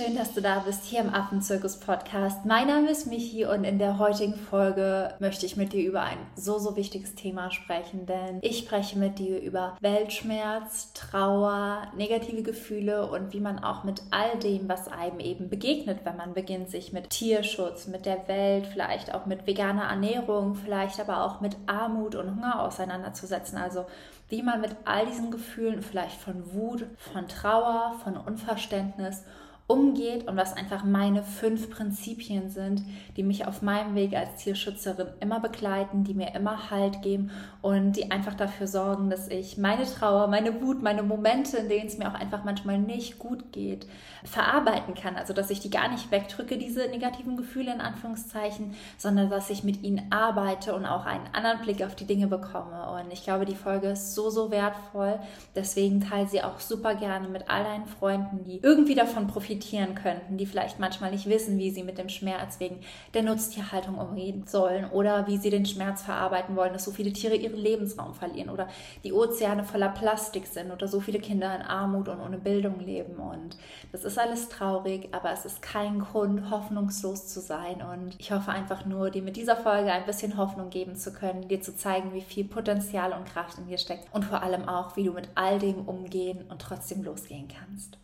schön, dass du da bist hier im Affenzirkus Podcast. Mein Name ist Michi und in der heutigen Folge möchte ich mit dir über ein so, so wichtiges Thema sprechen, denn ich spreche mit dir über Weltschmerz, Trauer, negative Gefühle und wie man auch mit all dem, was einem eben begegnet, wenn man beginnt, sich mit Tierschutz, mit der Welt, vielleicht auch mit veganer Ernährung, vielleicht aber auch mit Armut und Hunger auseinanderzusetzen. Also wie man mit all diesen Gefühlen, vielleicht von Wut, von Trauer, von Unverständnis umgeht und was einfach meine fünf Prinzipien sind, die mich auf meinem Weg als Tierschützerin immer begleiten, die mir immer Halt geben und die einfach dafür sorgen, dass ich meine Trauer, meine Wut, meine Momente, in denen es mir auch einfach manchmal nicht gut geht, verarbeiten kann. Also dass ich die gar nicht wegdrücke, diese negativen Gefühle in Anführungszeichen, sondern dass ich mit ihnen arbeite und auch einen anderen Blick auf die Dinge bekomme. Und ich glaube, die Folge ist so, so wertvoll. Deswegen teile sie auch super gerne mit all deinen Freunden, die irgendwie davon profitieren profitieren könnten, die vielleicht manchmal nicht wissen, wie sie mit dem Schmerz wegen der Nutztierhaltung umgehen sollen oder wie sie den Schmerz verarbeiten wollen, dass so viele Tiere ihren Lebensraum verlieren oder die Ozeane voller Plastik sind oder so viele Kinder in Armut und ohne Bildung leben. Und das ist alles traurig, aber es ist kein Grund, hoffnungslos zu sein. Und ich hoffe einfach nur, dir mit dieser Folge ein bisschen Hoffnung geben zu können, dir zu zeigen, wie viel Potenzial und Kraft in dir steckt und vor allem auch, wie du mit all dem umgehen und trotzdem losgehen kannst.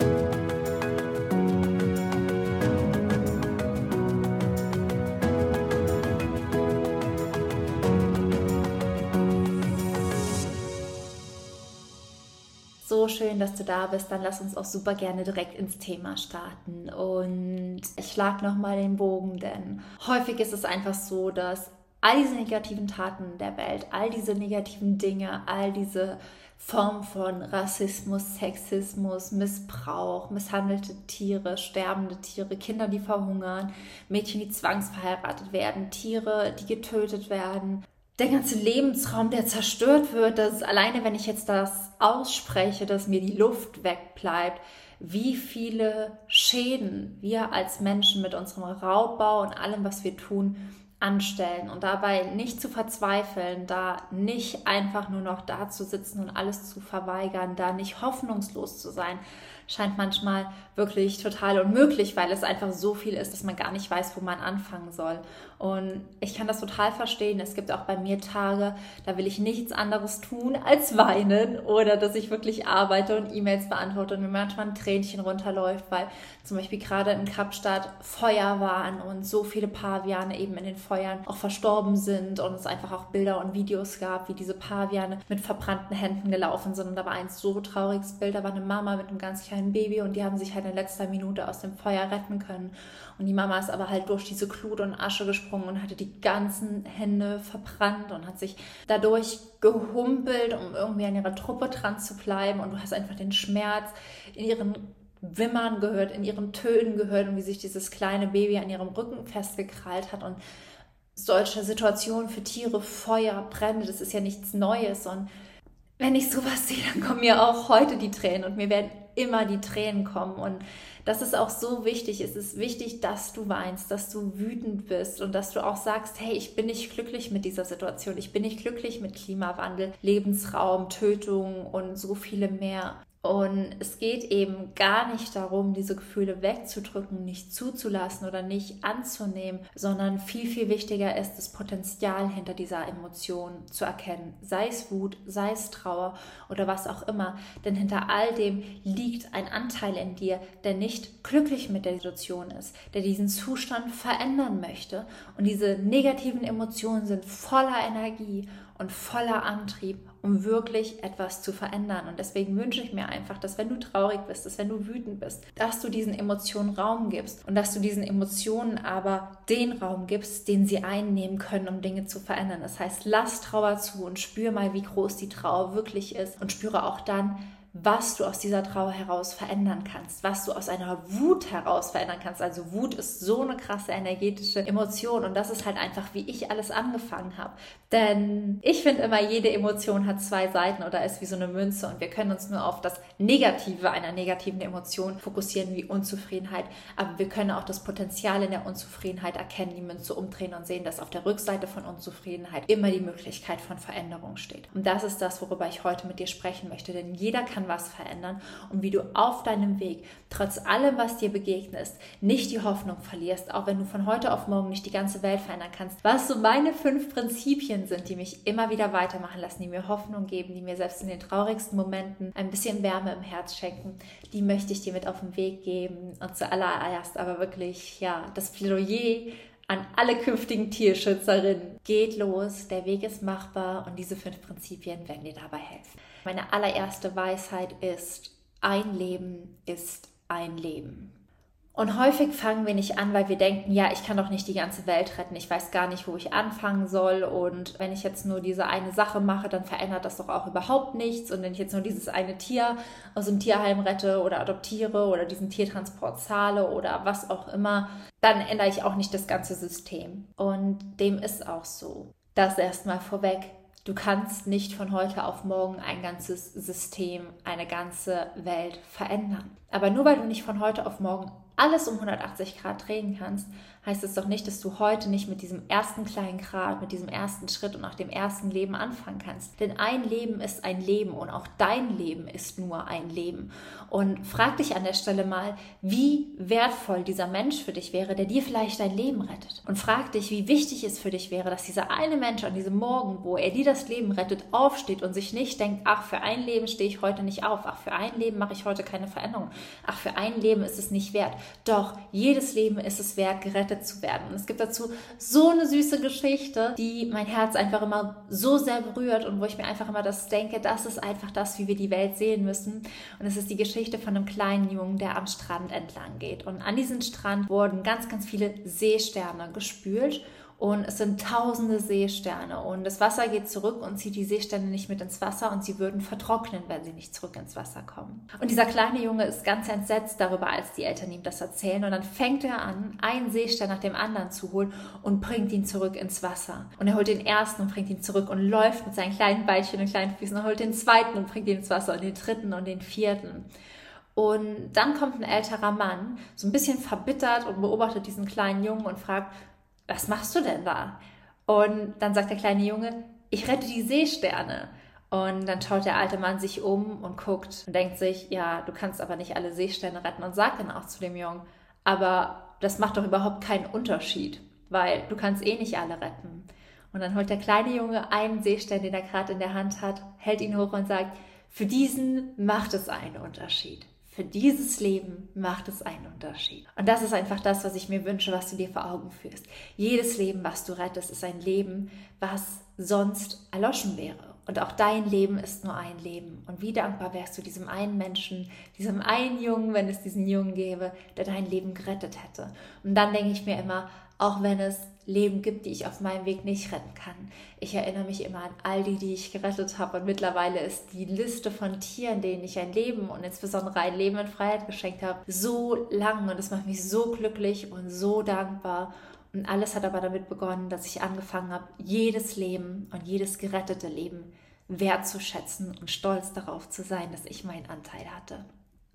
So schön, dass du da bist. Dann lass uns auch super gerne direkt ins Thema starten. Und ich schlag nochmal den Bogen, denn häufig ist es einfach so, dass all diese negativen Taten der Welt, all diese negativen Dinge, all diese Form von Rassismus, Sexismus, Missbrauch, misshandelte Tiere, sterbende Tiere, Kinder, die verhungern, Mädchen, die zwangsverheiratet werden, Tiere, die getötet werden, der ganze Lebensraum, der zerstört wird, dass alleine, wenn ich jetzt das ausspreche, dass mir die Luft wegbleibt, wie viele Schäden wir als Menschen mit unserem Raubbau und allem, was wir tun, anstellen und dabei nicht zu verzweifeln, da nicht einfach nur noch da zu sitzen und alles zu verweigern, da nicht hoffnungslos zu sein, scheint manchmal wirklich total unmöglich, weil es einfach so viel ist, dass man gar nicht weiß, wo man anfangen soll. Und ich kann das total verstehen. Es gibt auch bei mir Tage, da will ich nichts anderes tun als weinen oder dass ich wirklich arbeite und E-Mails beantworte und mir manchmal ein Tränchen runterläuft, weil zum Beispiel gerade in Kapstadt Feuer waren und so viele Paviane eben in den Feuern auch verstorben sind und es einfach auch Bilder und Videos gab, wie diese Paviane mit verbrannten Händen gelaufen sind. Und da war ein so trauriges Bild, da war eine Mama mit einem ganz kleinen Baby und die haben sich halt in letzter Minute aus dem Feuer retten können. Und die Mama ist aber halt durch diese Glut und Asche gesprungen und hatte die ganzen Hände verbrannt und hat sich dadurch gehumpelt, um irgendwie an ihrer Truppe dran zu bleiben. Und du hast einfach den Schmerz in ihren Wimmern gehört, in ihren Tönen gehört und wie sich dieses kleine Baby an ihrem Rücken festgekrallt hat. Und solche Situationen für Tiere, Feuer, Brände, das ist ja nichts Neues. Und wenn ich sowas sehe, dann kommen mir auch heute die Tränen und mir werden immer die Tränen kommen. Und das ist auch so wichtig. Es ist wichtig, dass du weinst, dass du wütend bist und dass du auch sagst, hey, ich bin nicht glücklich mit dieser Situation. Ich bin nicht glücklich mit Klimawandel, Lebensraum, Tötung und so viele mehr. Und es geht eben gar nicht darum, diese Gefühle wegzudrücken, nicht zuzulassen oder nicht anzunehmen, sondern viel, viel wichtiger ist, das Potenzial hinter dieser Emotion zu erkennen. Sei es Wut, sei es Trauer oder was auch immer. Denn hinter all dem liegt ein Anteil in dir, der nicht glücklich mit der Situation ist, der diesen Zustand verändern möchte. Und diese negativen Emotionen sind voller Energie und voller Antrieb, um wirklich etwas zu verändern. Und deswegen wünsche ich mir einfach, dass wenn du traurig bist, dass wenn du wütend bist, dass du diesen Emotionen Raum gibst und dass du diesen Emotionen aber den Raum gibst, den sie einnehmen können, um Dinge zu verändern. Das heißt, lass Trauer zu und spür mal, wie groß die Trauer wirklich ist und spüre auch dann, was du aus dieser Trauer heraus verändern kannst, was du aus einer Wut heraus verändern kannst. Also Wut ist so eine krasse energetische Emotion und das ist halt einfach, wie ich alles angefangen habe. Denn ich finde immer, jede Emotion hat zwei Seiten oder ist wie so eine Münze und wir können uns nur auf das Negative einer negativen Emotion fokussieren, wie Unzufriedenheit. Aber wir können auch das Potenzial in der Unzufriedenheit erkennen, die Münze umdrehen und sehen, dass auf der Rückseite von Unzufriedenheit immer die Möglichkeit von Veränderung steht. Und das ist das, worüber ich heute mit dir sprechen möchte. Denn jeder kann was verändern und wie du auf deinem Weg, trotz allem, was dir begegnet, nicht die Hoffnung verlierst, auch wenn du von heute auf morgen nicht die ganze Welt verändern kannst. Was so meine fünf Prinzipien sind, die mich immer wieder weitermachen lassen, die mir Hoffnung geben, die mir selbst in den traurigsten Momenten ein bisschen Wärme im Herz schenken, die möchte ich dir mit auf den Weg geben. Und zuallererst aber wirklich, ja, das Plädoyer an alle künftigen Tierschützerinnen. Geht los, der Weg ist machbar und diese fünf Prinzipien werden dir dabei helfen. Meine allererste Weisheit ist, ein Leben ist ein Leben. Und häufig fangen wir nicht an, weil wir denken, ja, ich kann doch nicht die ganze Welt retten, ich weiß gar nicht, wo ich anfangen soll. Und wenn ich jetzt nur diese eine Sache mache, dann verändert das doch auch überhaupt nichts. Und wenn ich jetzt nur dieses eine Tier aus dem Tierheim rette oder adoptiere oder diesen Tiertransport zahle oder was auch immer, dann ändere ich auch nicht das ganze System. Und dem ist auch so. Das erstmal vorweg. Du kannst nicht von heute auf morgen ein ganzes System, eine ganze Welt verändern. Aber nur weil du nicht von heute auf morgen alles um 180 Grad drehen kannst, heißt es doch nicht, dass du heute nicht mit diesem ersten kleinen Grad, mit diesem ersten Schritt und nach dem ersten Leben anfangen kannst. Denn ein Leben ist ein Leben und auch dein Leben ist nur ein Leben. Und frag dich an der Stelle mal, wie wertvoll dieser Mensch für dich wäre, der dir vielleicht dein Leben rettet. Und frag dich, wie wichtig es für dich wäre, dass dieser eine Mensch an diesem Morgen, wo er dir das Leben rettet, aufsteht und sich nicht denkt, ach, für ein Leben stehe ich heute nicht auf, ach, für ein Leben mache ich heute keine Veränderung, ach, für ein Leben ist es nicht wert. Doch jedes Leben ist es wert, gerettet zu werden. Und es gibt dazu so eine süße Geschichte, die mein Herz einfach immer so sehr berührt und wo ich mir einfach immer das denke, das ist einfach das, wie wir die Welt sehen müssen. Und es ist die Geschichte von einem kleinen Jungen, der am Strand entlang geht. Und an diesem Strand wurden ganz, ganz viele Seesterne gespült und es sind tausende Seesterne und das Wasser geht zurück und zieht die Seesterne nicht mit ins Wasser und sie würden vertrocknen, wenn sie nicht zurück ins Wasser kommen. Und dieser kleine Junge ist ganz entsetzt darüber, als die Eltern ihm das erzählen und dann fängt er an, einen Seestern nach dem anderen zu holen und bringt ihn zurück ins Wasser. Und er holt den ersten und bringt ihn zurück und läuft mit seinen kleinen Beinchen und kleinen Füßen und holt den zweiten und bringt ihn ins Wasser und den dritten und den vierten. Und dann kommt ein älterer Mann, so ein bisschen verbittert und beobachtet diesen kleinen Jungen und fragt, was machst du denn da? Und dann sagt der kleine Junge, ich rette die Seesterne. Und dann schaut der alte Mann sich um und guckt und denkt sich, ja, du kannst aber nicht alle Seesterne retten und sagt dann auch zu dem Jungen, aber das macht doch überhaupt keinen Unterschied, weil du kannst eh nicht alle retten. Und dann holt der kleine Junge einen Seestern, den er gerade in der Hand hat, hält ihn hoch und sagt, für diesen macht es einen Unterschied für dieses Leben macht es einen Unterschied. Und das ist einfach das, was ich mir wünsche, was du dir vor Augen führst. Jedes Leben, was du rettest, ist ein Leben, was sonst erloschen wäre. Und auch dein Leben ist nur ein Leben. Und wie dankbar wärst du diesem einen Menschen, diesem einen Jungen, wenn es diesen Jungen gäbe, der dein Leben gerettet hätte. Und dann denke ich mir immer, auch wenn es Leben gibt, die ich auf meinem Weg nicht retten kann. Ich erinnere mich immer an all die, die ich gerettet habe. Und mittlerweile ist die Liste von Tieren, denen ich ein Leben und insbesondere ein Leben in Freiheit geschenkt habe, so lang. Und es macht mich so glücklich und so dankbar. Und alles hat aber damit begonnen, dass ich angefangen habe, jedes Leben und jedes gerettete Leben wertzuschätzen und stolz darauf zu sein, dass ich meinen Anteil hatte.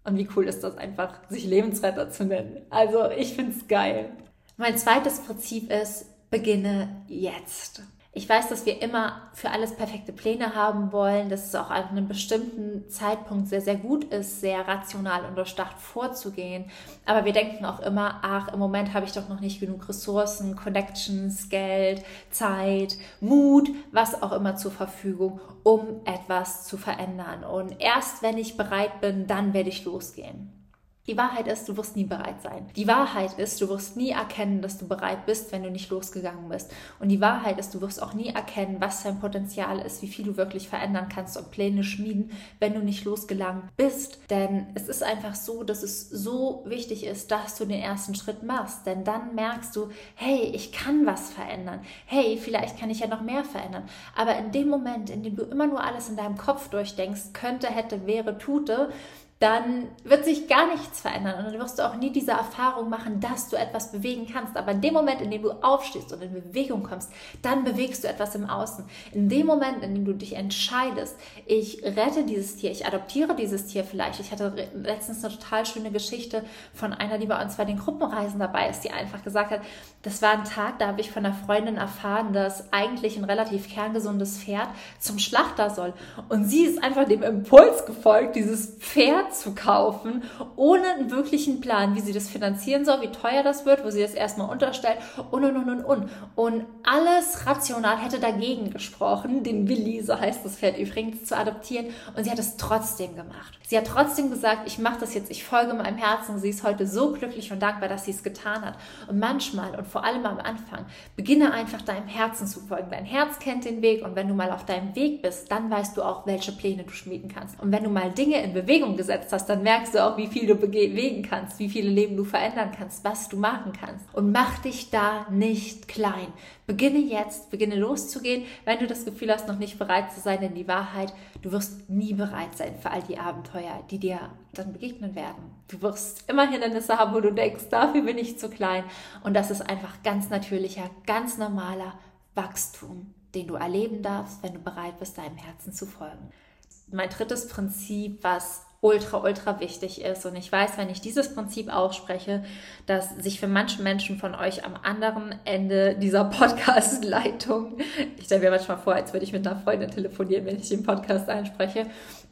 Und wie cool ist das einfach, sich Lebensretter zu nennen. Also ich finde es geil. Mein zweites Prinzip ist, beginne jetzt. Ich weiß, dass wir immer für alles perfekte Pläne haben wollen, dass es auch an einem bestimmten Zeitpunkt sehr, sehr gut ist, sehr rational und durchdacht vorzugehen. Aber wir denken auch immer, ach, im Moment habe ich doch noch nicht genug Ressourcen, Connections, Geld, Zeit, Mut, was auch immer zur Verfügung, um etwas zu verändern. Und erst wenn ich bereit bin, dann werde ich losgehen. Die Wahrheit ist, du wirst nie bereit sein. Die Wahrheit ist, du wirst nie erkennen, dass du bereit bist, wenn du nicht losgegangen bist. Und die Wahrheit ist, du wirst auch nie erkennen, was dein Potenzial ist, wie viel du wirklich verändern kannst und Pläne schmieden, wenn du nicht losgegangen bist. Denn es ist einfach so, dass es so wichtig ist, dass du den ersten Schritt machst. Denn dann merkst du, hey, ich kann was verändern. Hey, vielleicht kann ich ja noch mehr verändern. Aber in dem Moment, in dem du immer nur alles in deinem Kopf durchdenkst, könnte, hätte, wäre, tute, dann wird sich gar nichts verändern und dann wirst du auch nie diese Erfahrung machen, dass du etwas bewegen kannst. Aber in dem Moment, in dem du aufstehst und in Bewegung kommst, dann bewegst du etwas im Außen. In dem Moment, in dem du dich entscheidest, ich rette dieses Tier, ich adoptiere dieses Tier vielleicht. Ich hatte letztens eine total schöne Geschichte von einer, die bei uns bei den Gruppenreisen dabei ist, die einfach gesagt hat, das war ein Tag, da habe ich von einer Freundin erfahren, dass eigentlich ein relativ kerngesundes Pferd zum Schlachter soll. Und sie ist einfach dem Impuls gefolgt, dieses Pferd zu kaufen, ohne einen wirklichen Plan, wie sie das finanzieren soll, wie teuer das wird, wo sie das erstmal unterstellt und und und und und. Und alles rational hätte dagegen gesprochen, den Willi, so heißt das Pferd übrigens, zu adoptieren. Und sie hat es trotzdem gemacht. Sie hat trotzdem gesagt, ich mache das jetzt, ich folge meinem Herzen. Sie ist heute so glücklich und dankbar, dass sie es getan hat. Und manchmal und vor allem am Anfang, beginne einfach deinem Herzen zu folgen. Dein Herz kennt den Weg und wenn du mal auf deinem Weg bist, dann weißt du auch, welche Pläne du schmieden kannst. Und wenn du mal Dinge in Bewegung gesetzt hast, dann merkst du auch, wie viel du bewegen kannst, wie viele Leben du verändern kannst, was du machen kannst. Und mach dich da nicht klein. Beginne jetzt, beginne loszugehen, wenn du das Gefühl hast, noch nicht bereit zu sein, in die Wahrheit. Du wirst nie bereit sein für all die Abenteuer, die dir dann begegnen werden. Du wirst immer Hindernisse haben, wo du denkst, dafür bin ich zu klein. Und das ist einfach ganz natürlicher, ganz normaler Wachstum, den du erleben darfst, wenn du bereit bist, deinem Herzen zu folgen. Mein drittes Prinzip, was ultra, ultra wichtig ist. Und ich weiß, wenn ich dieses Prinzip ausspreche, dass sich für manche Menschen von euch am anderen Ende dieser Podcast-Leitung, ich stelle mir manchmal vor, als würde ich mit einer Freundin telefonieren, wenn ich den Podcast einspreche,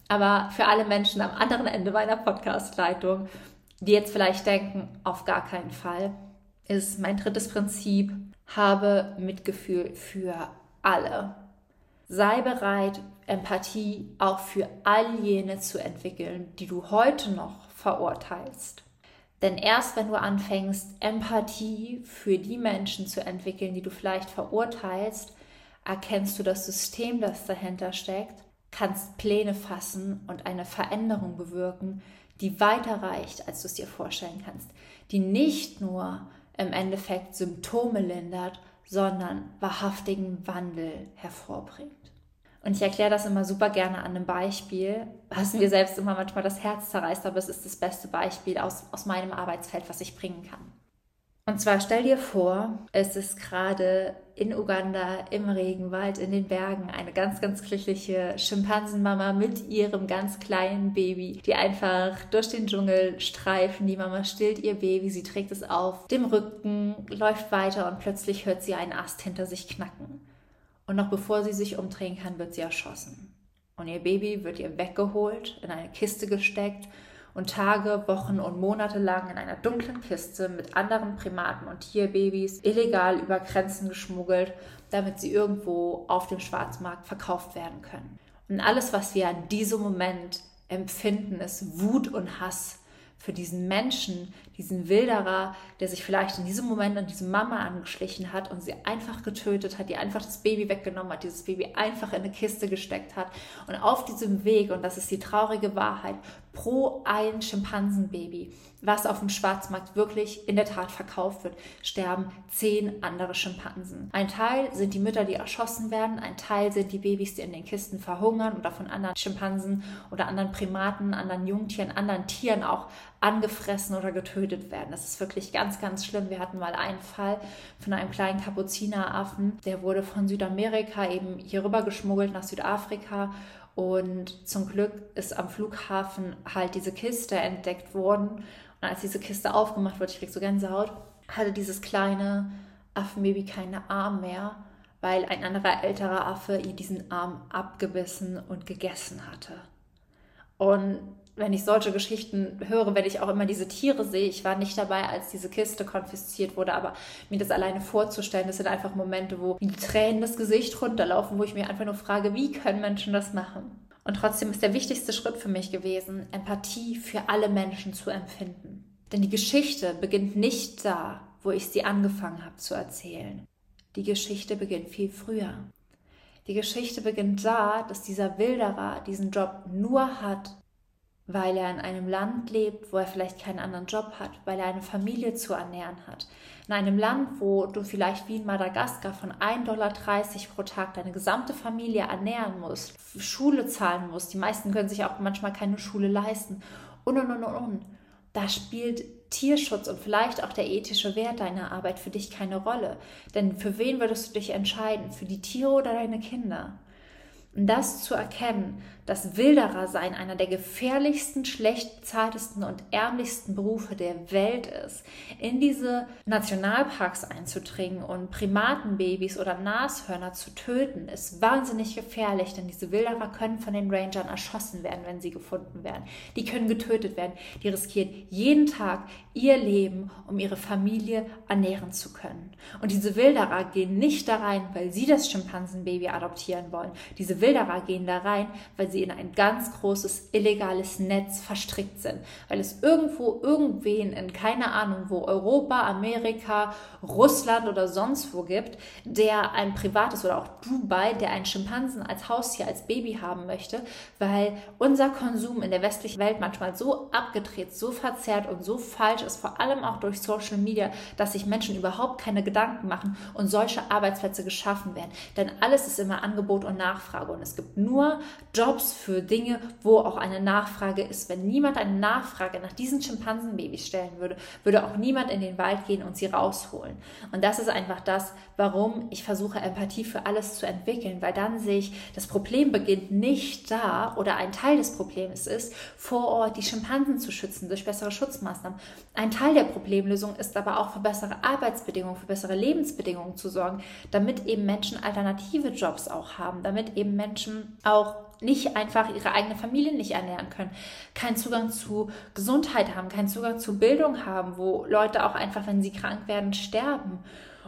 aber für alle Menschen am anderen Ende meiner Podcast-Leitung, die jetzt vielleicht denken, auf gar keinen Fall, ist mein drittes Prinzip, habe Mitgefühl für alle. Sei bereit, Empathie auch für all jene zu entwickeln, die du heute noch verurteilst. Denn erst wenn du anfängst, Empathie für die Menschen zu entwickeln, die du vielleicht verurteilst, erkennst du das System, das dahinter steckt, kannst Pläne fassen und eine Veränderung bewirken, die weiter reicht, als du es dir vorstellen kannst, die nicht nur im Endeffekt Symptome lindert, sondern wahrhaftigen Wandel hervorbringt. Und ich erkläre das immer super gerne an einem Beispiel, was mir selbst immer manchmal das Herz zerreißt, aber es ist das beste Beispiel aus, aus meinem Arbeitsfeld, was ich bringen kann. Und zwar stell dir vor, es ist gerade in Uganda im Regenwald in den Bergen eine ganz, ganz glückliche Schimpansenmama mit ihrem ganz kleinen Baby, die einfach durch den Dschungel streifen. Die Mama stillt ihr Baby, sie trägt es auf dem Rücken, läuft weiter und plötzlich hört sie einen Ast hinter sich knacken. Und noch bevor sie sich umdrehen kann, wird sie erschossen. Und ihr Baby wird ihr weggeholt, in eine Kiste gesteckt und Tage, Wochen und Monate lang in einer dunklen Kiste mit anderen Primaten und Tierbabys illegal über Grenzen geschmuggelt, damit sie irgendwo auf dem Schwarzmarkt verkauft werden können. Und alles, was wir an diesem Moment empfinden, ist Wut und Hass für diesen Menschen, diesen Wilderer, der sich vielleicht in diesem Moment an diese Mama angeschlichen hat und sie einfach getötet hat, die einfach das Baby weggenommen hat, dieses Baby einfach in eine Kiste gesteckt hat. Und auf diesem Weg, und das ist die traurige Wahrheit, pro ein Schimpansenbaby, was auf dem Schwarzmarkt wirklich in der Tat verkauft wird, sterben zehn andere Schimpansen. Ein Teil sind die Mütter, die erschossen werden, ein Teil sind die Babys, die in den Kisten verhungern oder von anderen Schimpansen oder anderen Primaten, anderen Jungtieren, anderen Tieren auch angefressen oder getötet werden. Das ist wirklich ganz, ganz schlimm. Wir hatten mal einen Fall von einem kleinen Kapuzineraffen, der wurde von Südamerika eben hier rüber geschmuggelt nach Südafrika und zum Glück ist am Flughafen halt diese Kiste entdeckt worden. Und als diese Kiste aufgemacht wurde, ich krieg so Gänsehaut, hatte dieses kleine Affenbaby keine Arm mehr, weil ein anderer älterer Affe ihr diesen Arm abgebissen und gegessen hatte. Und wenn ich solche Geschichten höre, wenn ich auch immer diese Tiere sehe, ich war nicht dabei, als diese Kiste konfisziert wurde, aber mir das alleine vorzustellen, das sind einfach Momente, wo die Tränen das Gesicht runterlaufen, wo ich mir einfach nur frage, wie können Menschen das machen? Und trotzdem ist der wichtigste Schritt für mich gewesen, Empathie für alle Menschen zu empfinden. Denn die Geschichte beginnt nicht da, wo ich sie angefangen habe zu erzählen. Die Geschichte beginnt viel früher. Die Geschichte beginnt da, dass dieser Wilderer diesen Job nur hat, weil er in einem Land lebt, wo er vielleicht keinen anderen Job hat, weil er eine Familie zu ernähren hat. In einem Land, wo du vielleicht wie in Madagaskar von 1,30 Dollar pro Tag deine gesamte Familie ernähren musst, Schule zahlen musst. Die meisten können sich auch manchmal keine Schule leisten und und und und. Da spielt Tierschutz und vielleicht auch der ethische Wert deiner Arbeit für dich keine Rolle. Denn für wen würdest du dich entscheiden? Für die Tiere oder deine Kinder? Und das zu erkennen, dass Wilderer sein einer der gefährlichsten, schlecht bezahltesten und ärmlichsten Berufe der Welt ist, in diese Nationalparks einzudringen und Primatenbabys oder Nashörner zu töten, ist wahnsinnig gefährlich, denn diese Wilderer können von den Rangern erschossen werden, wenn sie gefunden werden. Die können getötet werden. Die riskieren jeden Tag ihr Leben, um ihre Familie ernähren zu können. Und diese Wilderer gehen nicht da rein, weil sie das Schimpansenbaby adoptieren wollen. Diese Wilderer gehen da rein, weil sie in ein ganz großes illegales Netz verstrickt sind. Weil es irgendwo irgendwen in keine Ahnung wo Europa, Amerika, Russland oder sonst wo gibt, der ein privates oder auch Dubai, der einen Schimpansen als Haustier, als Baby haben möchte, weil unser Konsum in der westlichen Welt manchmal so abgedreht, so verzerrt und so falsch ist, vor allem auch durch Social Media, dass sich Menschen überhaupt keine Gedanken machen und solche Arbeitsplätze geschaffen werden. Denn alles ist immer Angebot und Nachfrage und es gibt nur Jobs für Dinge, wo auch eine Nachfrage ist. Wenn niemand eine Nachfrage nach diesen Schimpansenbabys stellen würde, würde auch niemand in den Wald gehen und sie rausholen. Und das ist einfach das, warum ich versuche, Empathie für alles zu entwickeln, weil dann sehe ich, das Problem beginnt nicht da oder ein Teil des Problems ist, vor Ort die Schimpansen zu schützen durch bessere Schutzmaßnahmen. Ein Teil der Problemlösung ist aber auch für bessere Arbeitsbedingungen, für bessere Lebensbedingungen zu sorgen, damit eben Menschen alternative Jobs auch haben, damit eben Menschen auch nicht einfach ihre eigene Familie nicht ernähren können, keinen Zugang zu Gesundheit haben, keinen Zugang zu Bildung haben, wo Leute auch einfach, wenn sie krank werden, sterben.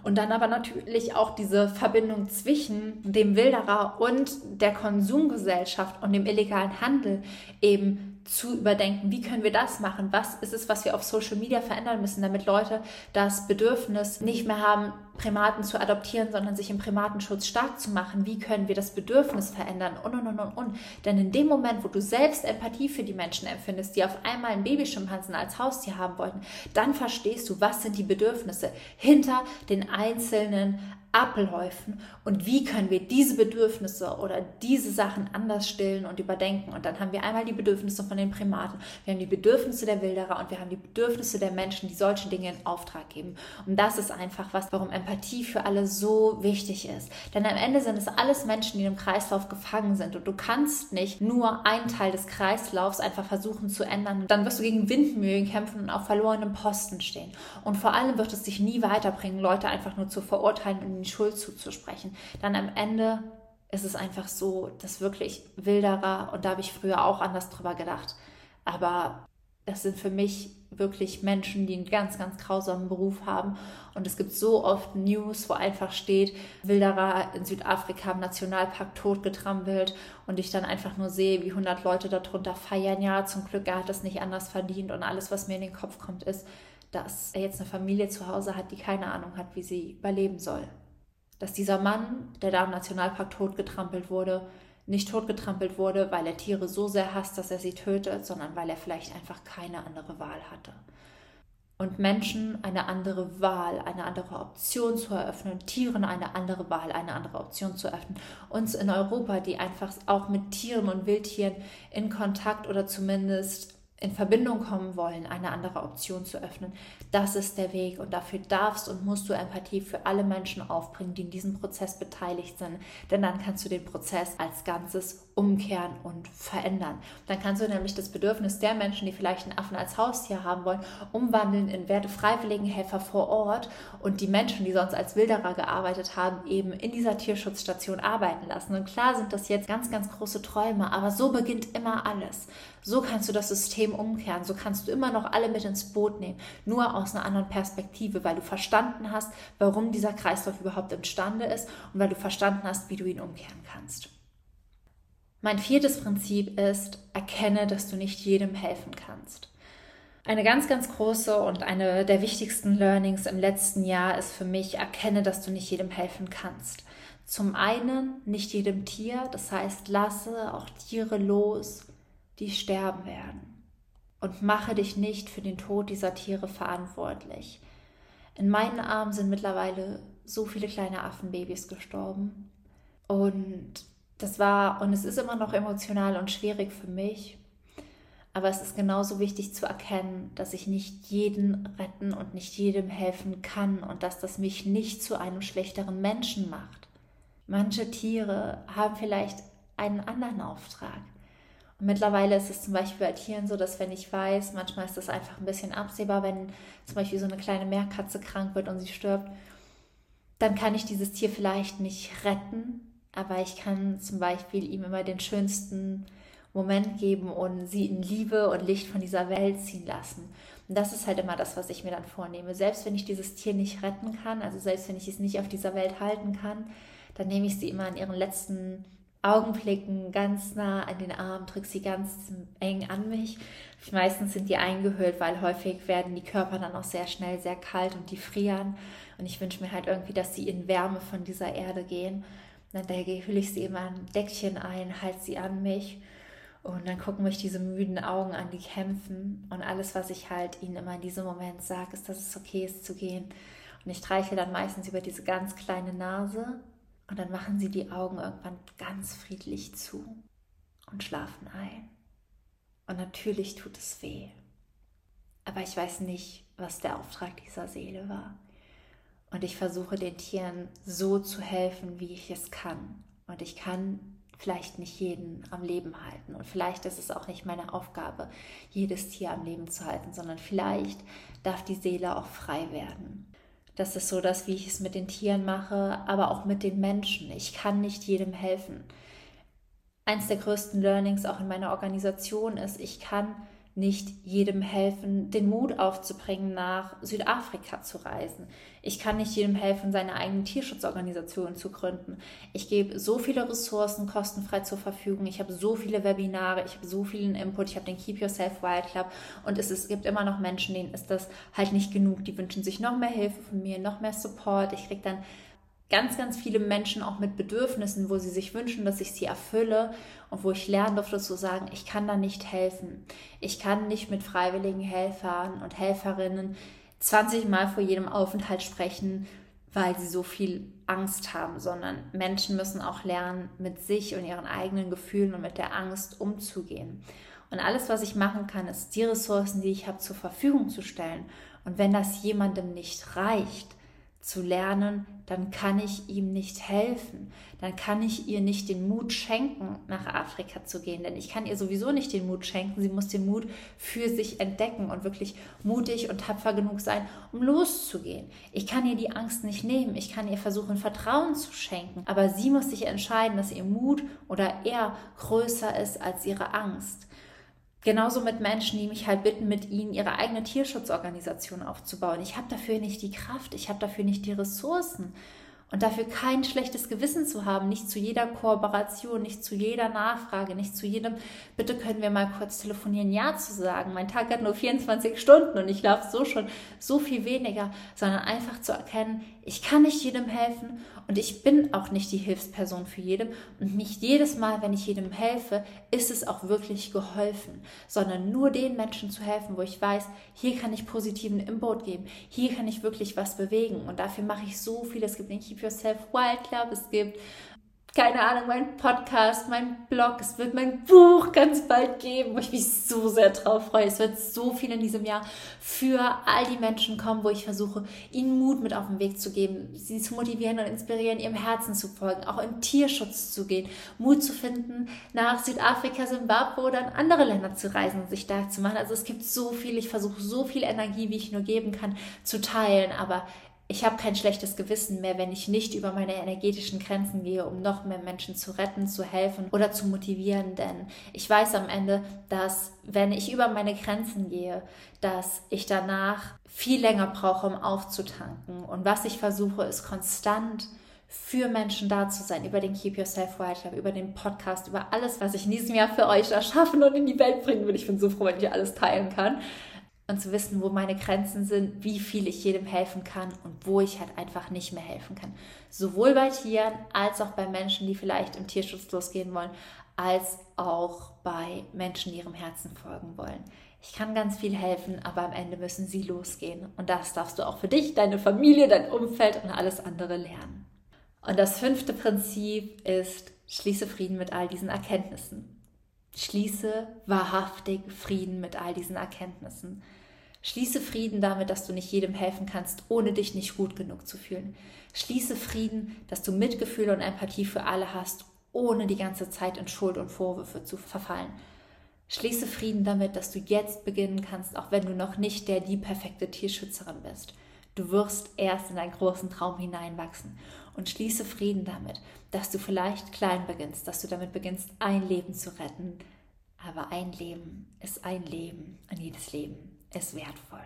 Und dann aber natürlich auch diese Verbindung zwischen dem Wilderer und der Konsumgesellschaft und dem illegalen Handel eben zu überdenken, wie können wir das machen? Was ist es, was wir auf Social Media verändern müssen, damit Leute das Bedürfnis nicht mehr haben, Primaten zu adoptieren, sondern sich im Primatenschutz stark zu machen? Wie können wir das Bedürfnis verändern? Und, und, und, und, und. Denn in dem Moment, wo du selbst Empathie für die Menschen empfindest, die auf einmal einen Babyschimpansen als Haustier haben wollten, dann verstehst du, was sind die Bedürfnisse hinter den einzelnen Abläufen und wie können wir diese Bedürfnisse oder diese Sachen anders stillen und überdenken. Und dann haben wir einmal die Bedürfnisse von den Primaten, wir haben die Bedürfnisse der Wilderer und wir haben die Bedürfnisse der Menschen, die solche Dinge in Auftrag geben. Und das ist einfach was, warum Empathie für alle so wichtig ist. Denn am Ende sind es alles Menschen, die im Kreislauf gefangen sind und du kannst nicht nur einen Teil des Kreislaufs einfach versuchen zu ändern. Dann wirst du gegen Windmühlen kämpfen und auf verlorenem Posten stehen. Und vor allem wird es dich nie weiterbringen, Leute einfach nur zu verurteilen und die Schuld zuzusprechen. Dann am Ende ist es einfach so, dass wirklich Wilderer, und da habe ich früher auch anders drüber gedacht, aber das sind für mich wirklich Menschen, die einen ganz, ganz grausamen Beruf haben. Und es gibt so oft News, wo einfach steht, Wilderer in Südafrika im Nationalpark totgetrampelt und ich dann einfach nur sehe, wie 100 Leute darunter feiern. Ja, zum Glück, er hat das nicht anders verdient. Und alles, was mir in den Kopf kommt, ist, dass er jetzt eine Familie zu Hause hat, die keine Ahnung hat, wie sie überleben soll dass dieser Mann, der da im Nationalpark totgetrampelt wurde, nicht totgetrampelt wurde, weil er Tiere so sehr hasst, dass er sie tötet, sondern weil er vielleicht einfach keine andere Wahl hatte. Und Menschen eine andere Wahl, eine andere Option zu eröffnen, Tieren eine andere Wahl, eine andere Option zu eröffnen. Uns in Europa, die einfach auch mit Tieren und Wildtieren in Kontakt oder zumindest in Verbindung kommen wollen, eine andere Option zu öffnen. Das ist der Weg und dafür darfst und musst du Empathie für alle Menschen aufbringen, die in diesem Prozess beteiligt sind. Denn dann kannst du den Prozess als Ganzes umkehren und verändern. Dann kannst du nämlich das Bedürfnis der Menschen, die vielleicht einen Affen als Haustier haben wollen, umwandeln in Werte Freiwilligenhelfer vor Ort und die Menschen, die sonst als Wilderer gearbeitet haben, eben in dieser Tierschutzstation arbeiten lassen. Und klar sind das jetzt ganz, ganz große Träume, aber so beginnt immer alles. So kannst du das System umkehren, so kannst du immer noch alle mit ins Boot nehmen, nur aus einer anderen Perspektive, weil du verstanden hast, warum dieser Kreislauf überhaupt imstande ist und weil du verstanden hast, wie du ihn umkehren kannst. Mein viertes Prinzip ist, erkenne, dass du nicht jedem helfen kannst. Eine ganz, ganz große und eine der wichtigsten Learnings im letzten Jahr ist für mich, erkenne, dass du nicht jedem helfen kannst. Zum einen nicht jedem Tier, das heißt, lasse auch Tiere los, die sterben werden. Und mache dich nicht für den Tod dieser Tiere verantwortlich. In meinen Armen sind mittlerweile so viele kleine Affenbabys gestorben. Und das war und es ist immer noch emotional und schwierig für mich. Aber es ist genauso wichtig zu erkennen, dass ich nicht jeden retten und nicht jedem helfen kann und dass das mich nicht zu einem schlechteren Menschen macht. Manche Tiere haben vielleicht einen anderen Auftrag. Mittlerweile ist es zum Beispiel bei Tieren so, dass wenn ich weiß, manchmal ist das einfach ein bisschen absehbar, wenn zum Beispiel so eine kleine Meerkatze krank wird und sie stirbt, dann kann ich dieses Tier vielleicht nicht retten, aber ich kann zum Beispiel ihm immer den schönsten Moment geben und sie in Liebe und Licht von dieser Welt ziehen lassen. Und das ist halt immer das, was ich mir dann vornehme. Selbst wenn ich dieses Tier nicht retten kann, also selbst wenn ich es nicht auf dieser Welt halten kann, dann nehme ich sie immer in ihren letzten Augenblicken ganz nah an den Arm, drücke sie ganz eng an mich. Meistens sind die eingehüllt, weil häufig werden die Körper dann auch sehr schnell sehr kalt und die frieren. Und ich wünsche mir halt irgendwie, dass sie in Wärme von dieser Erde gehen. Und dann hülle ich sie immer ein Deckchen ein, halte sie an mich und dann gucken mich diese müden Augen an, die kämpfen. Und alles, was ich halt ihnen immer in diesem Moment sage, ist, dass es okay ist zu gehen. Und ich streiche dann meistens über diese ganz kleine Nase. Und dann machen sie die Augen irgendwann ganz friedlich zu und schlafen ein. Und natürlich tut es weh. Aber ich weiß nicht, was der Auftrag dieser Seele war. Und ich versuche den Tieren so zu helfen, wie ich es kann. Und ich kann vielleicht nicht jeden am Leben halten. Und vielleicht ist es auch nicht meine Aufgabe, jedes Tier am Leben zu halten, sondern vielleicht darf die Seele auch frei werden. Das ist so das, wie ich es mit den Tieren mache, aber auch mit den Menschen. Ich kann nicht jedem helfen. Eins der größten Learnings auch in meiner Organisation ist, ich kann nicht jedem helfen, den Mut aufzubringen, nach Südafrika zu reisen. Ich kann nicht jedem helfen, seine eigene Tierschutzorganisation zu gründen. Ich gebe so viele Ressourcen kostenfrei zur Verfügung. Ich habe so viele Webinare, ich habe so vielen Input, ich habe den Keep Yourself Wild Club und es, es gibt immer noch Menschen, denen ist das halt nicht genug. Die wünschen sich noch mehr Hilfe von mir, noch mehr Support. Ich kriege dann ganz, ganz viele Menschen auch mit Bedürfnissen, wo sie sich wünschen, dass ich sie erfülle und wo ich lernen durfte zu sagen, ich kann da nicht helfen. Ich kann nicht mit freiwilligen Helfern und Helferinnen 20 Mal vor jedem Aufenthalt sprechen, weil sie so viel Angst haben, sondern Menschen müssen auch lernen, mit sich und ihren eigenen Gefühlen und mit der Angst umzugehen. Und alles, was ich machen kann, ist die Ressourcen, die ich habe, zur Verfügung zu stellen. Und wenn das jemandem nicht reicht, zu lernen, dann kann ich ihm nicht helfen. Dann kann ich ihr nicht den Mut schenken, nach Afrika zu gehen. Denn ich kann ihr sowieso nicht den Mut schenken. Sie muss den Mut für sich entdecken und wirklich mutig und tapfer genug sein, um loszugehen. Ich kann ihr die Angst nicht nehmen. Ich kann ihr versuchen, Vertrauen zu schenken. Aber sie muss sich entscheiden, dass ihr Mut oder er größer ist als ihre Angst. Genauso mit Menschen, die mich halt bitten, mit ihnen ihre eigene Tierschutzorganisation aufzubauen. Ich habe dafür nicht die Kraft, ich habe dafür nicht die Ressourcen und dafür kein schlechtes Gewissen zu haben, nicht zu jeder Kooperation, nicht zu jeder Nachfrage, nicht zu jedem, bitte können wir mal kurz telefonieren, ja zu sagen. Mein Tag hat nur 24 Stunden und ich laufe so schon so viel weniger, sondern einfach zu erkennen, ich kann nicht jedem helfen und ich bin auch nicht die Hilfsperson für jedem und nicht jedes Mal, wenn ich jedem helfe, ist es auch wirklich geholfen, sondern nur den Menschen zu helfen, wo ich weiß, hier kann ich positiven Input geben, hier kann ich wirklich was bewegen und dafür mache ich so viel. Es gibt den Keep Yourself Wild Club, es gibt keine Ahnung, mein Podcast, mein Blog, es wird mein Buch ganz bald geben, wo ich mich so sehr drauf freue. Es wird so viel in diesem Jahr für all die Menschen kommen, wo ich versuche, ihnen Mut mit auf den Weg zu geben, sie zu motivieren und inspirieren, ihrem Herzen zu folgen, auch in Tierschutz zu gehen, Mut zu finden, nach Südafrika, Simbabwe oder in andere Länder zu reisen und sich da zu machen. Also es gibt so viel, ich versuche so viel Energie, wie ich nur geben kann, zu teilen, aber ich habe kein schlechtes Gewissen mehr, wenn ich nicht über meine energetischen Grenzen gehe, um noch mehr Menschen zu retten, zu helfen oder zu motivieren. Denn ich weiß am Ende, dass wenn ich über meine Grenzen gehe, dass ich danach viel länger brauche, um aufzutanken. Und was ich versuche, ist konstant für Menschen da zu sein, über den Keep Yourself Wild Club, über den Podcast, über alles, was ich in diesem Jahr für euch erschaffen und in die Welt bringen will. Ich bin so froh, wenn ich alles teilen kann und zu wissen, wo meine Grenzen sind, wie viel ich jedem helfen kann und wo ich halt einfach nicht mehr helfen kann. Sowohl bei Tieren als auch bei Menschen, die vielleicht im Tierschutz losgehen wollen, als auch bei Menschen, die ihrem Herzen folgen wollen. Ich kann ganz viel helfen, aber am Ende müssen sie losgehen. Und das darfst du auch für dich, deine Familie, dein Umfeld und alles andere lernen. Und das fünfte Prinzip ist, schließe Frieden mit all diesen Erkenntnissen. Schließe wahrhaftig Frieden mit all diesen Erkenntnissen. Schließe Frieden damit, dass du nicht jedem helfen kannst, ohne dich nicht gut genug zu fühlen. Schließe Frieden, dass du Mitgefühl und Empathie für alle hast, ohne die ganze Zeit in Schuld und Vorwürfe zu verfallen. Schließe Frieden damit, dass du jetzt beginnen kannst, auch wenn du noch nicht der die perfekte Tierschützerin bist. Du wirst erst in deinen großen Traum hineinwachsen und schließe Frieden damit, dass du vielleicht klein beginnst, dass du damit beginnst, ein Leben zu retten. Aber ein Leben ist ein Leben und jedes Leben ist wertvoll.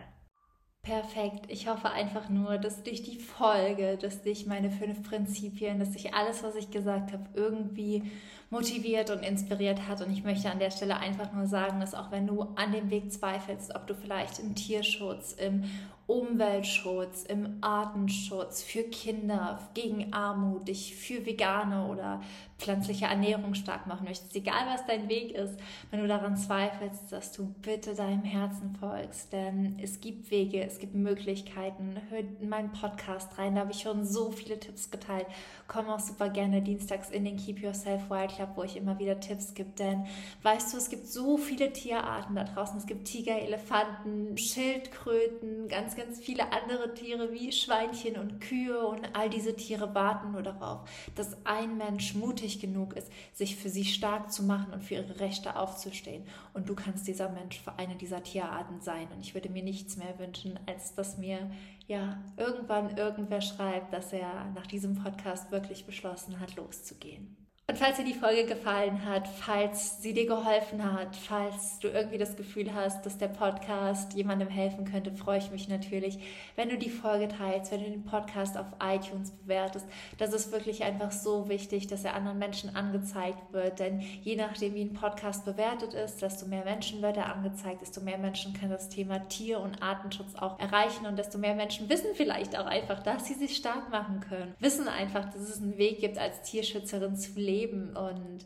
Perfekt. Ich hoffe einfach nur, dass dich die Folge, dass dich meine fünf Prinzipien, dass dich alles, was ich gesagt habe, irgendwie motiviert und inspiriert hat. Und ich möchte an der Stelle einfach nur sagen, dass auch wenn du an dem Weg zweifelst, ob du vielleicht im Tierschutz, im Umweltschutz, im Artenschutz, für Kinder, gegen Armut, dich für vegane oder pflanzliche Ernährung stark machen möchtest, egal was dein Weg ist, wenn du daran zweifelst, dass du bitte deinem Herzen folgst, denn es gibt Wege, es gibt Möglichkeiten. Hör in meinen Podcast rein, da habe ich schon so viele Tipps geteilt. Komm auch super gerne dienstags in den Keep Yourself Wild Club, wo ich immer wieder Tipps gebe, denn weißt du, es gibt so viele Tierarten da draußen. Es gibt Tiger, Elefanten, Schildkröten, ganz ganz, viele andere Tiere wie Schweinchen und Kühe und all diese Tiere warten nur darauf, dass ein Mensch mutig genug ist, sich für sie stark zu machen und für ihre Rechte aufzustehen. Und du kannst dieser Mensch für eine dieser Tierarten sein. Und ich würde mir nichts mehr wünschen, als dass mir ja irgendwann irgendwer schreibt, dass er nach diesem Podcast wirklich beschlossen hat, loszugehen. Und falls dir die Folge gefallen hat, falls sie dir geholfen hat, falls du irgendwie das Gefühl hast, dass der Podcast jemandem helfen könnte, freue ich mich natürlich, wenn du die Folge teilst, wenn du den Podcast auf iTunes bewertest. Das ist wirklich einfach so wichtig, dass er anderen Menschen angezeigt wird. Denn je nachdem, wie ein Podcast bewertet ist, desto mehr Menschen wird er angezeigt, desto mehr Menschen können das Thema Tier- und Artenschutz auch erreichen und desto mehr Menschen wissen vielleicht auch einfach, dass sie sich stark machen können. Wissen einfach, dass es einen Weg gibt, als Tierschützerin zu leben leben. Und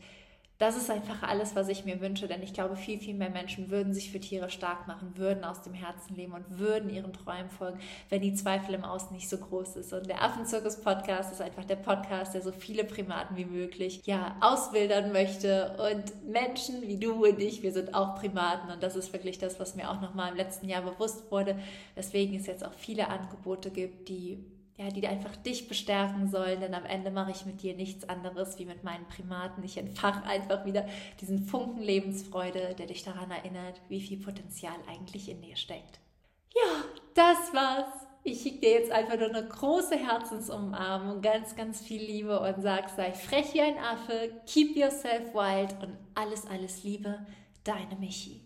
das ist einfach alles, was ich mir wünsche, denn ich glaube, viel, viel mehr Menschen würden sich für Tiere stark machen, würden aus dem Herzen leben und würden ihren Träumen folgen, wenn die Zweifel im Außen nicht so groß ist. Und der Affenzirkus-Podcast ist einfach der Podcast, der so viele Primaten wie möglich ja auswildern möchte. Und Menschen wie du und ich, wir sind auch Primaten. Und das ist wirklich das, was mir auch nochmal im letzten Jahr bewusst wurde, weswegen es jetzt auch viele Angebote gibt, die ja, die einfach dich bestärken sollen, denn am Ende mache ich mit dir nichts anderes wie mit meinen Primaten. Ich entfache einfach wieder diesen Funken Lebensfreude, der dich daran erinnert, wie viel Potenzial eigentlich in dir steckt. Ja, das war's. Ich schicke dir jetzt einfach nur eine große Herzensumarmung, ganz, ganz viel Liebe und sag, sei frech wie ein Affe, keep yourself wild und alles, alles Liebe, deine Michi.